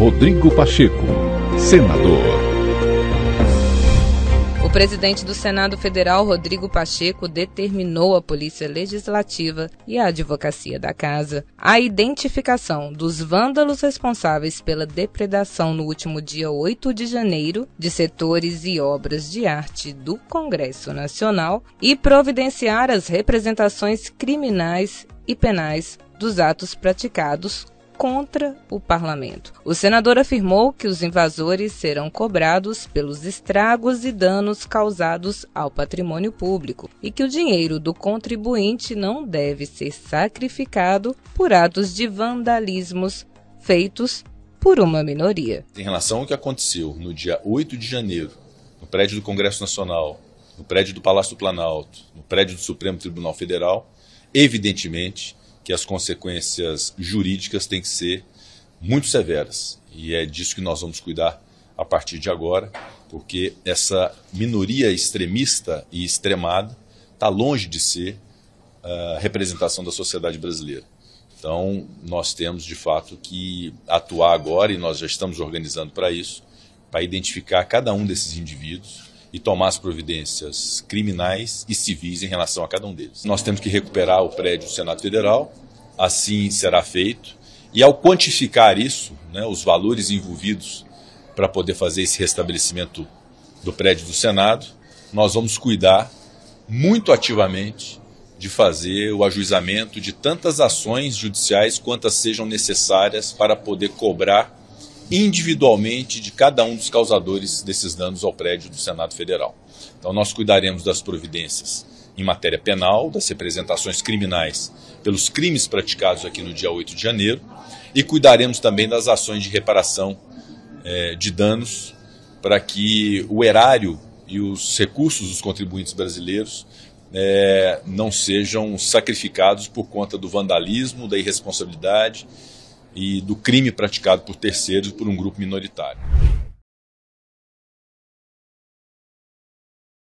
Rodrigo Pacheco, senador. O presidente do Senado Federal, Rodrigo Pacheco, determinou à Polícia Legislativa e à Advocacia da Casa a identificação dos vândalos responsáveis pela depredação no último dia 8 de janeiro de setores e obras de arte do Congresso Nacional e providenciar as representações criminais e penais dos atos praticados contra o parlamento. O senador afirmou que os invasores serão cobrados pelos estragos e danos causados ao patrimônio público e que o dinheiro do contribuinte não deve ser sacrificado por atos de vandalismos feitos por uma minoria. Em relação ao que aconteceu no dia 8 de janeiro, no prédio do Congresso Nacional, no prédio do Palácio do Planalto, no prédio do Supremo Tribunal Federal, evidentemente que as consequências jurídicas têm que ser muito severas. E é disso que nós vamos cuidar a partir de agora, porque essa minoria extremista e extremada está longe de ser a representação da sociedade brasileira. Então, nós temos de fato que atuar agora, e nós já estamos organizando para isso, para identificar cada um desses indivíduos e tomar as providências criminais e civis em relação a cada um deles. Nós temos que recuperar o prédio do Senado Federal, assim será feito, e ao quantificar isso, né, os valores envolvidos para poder fazer esse restabelecimento do prédio do Senado, nós vamos cuidar muito ativamente de fazer o ajuizamento de tantas ações judiciais quantas sejam necessárias para poder cobrar individualmente de cada um dos causadores desses danos ao prédio do Senado Federal. Então, nós cuidaremos das providências em matéria penal, das representações criminais pelos crimes praticados aqui no dia 8 de janeiro, e cuidaremos também das ações de reparação eh, de danos para que o erário e os recursos dos contribuintes brasileiros eh, não sejam sacrificados por conta do vandalismo, da irresponsabilidade e do crime praticado por terceiros por um grupo minoritário.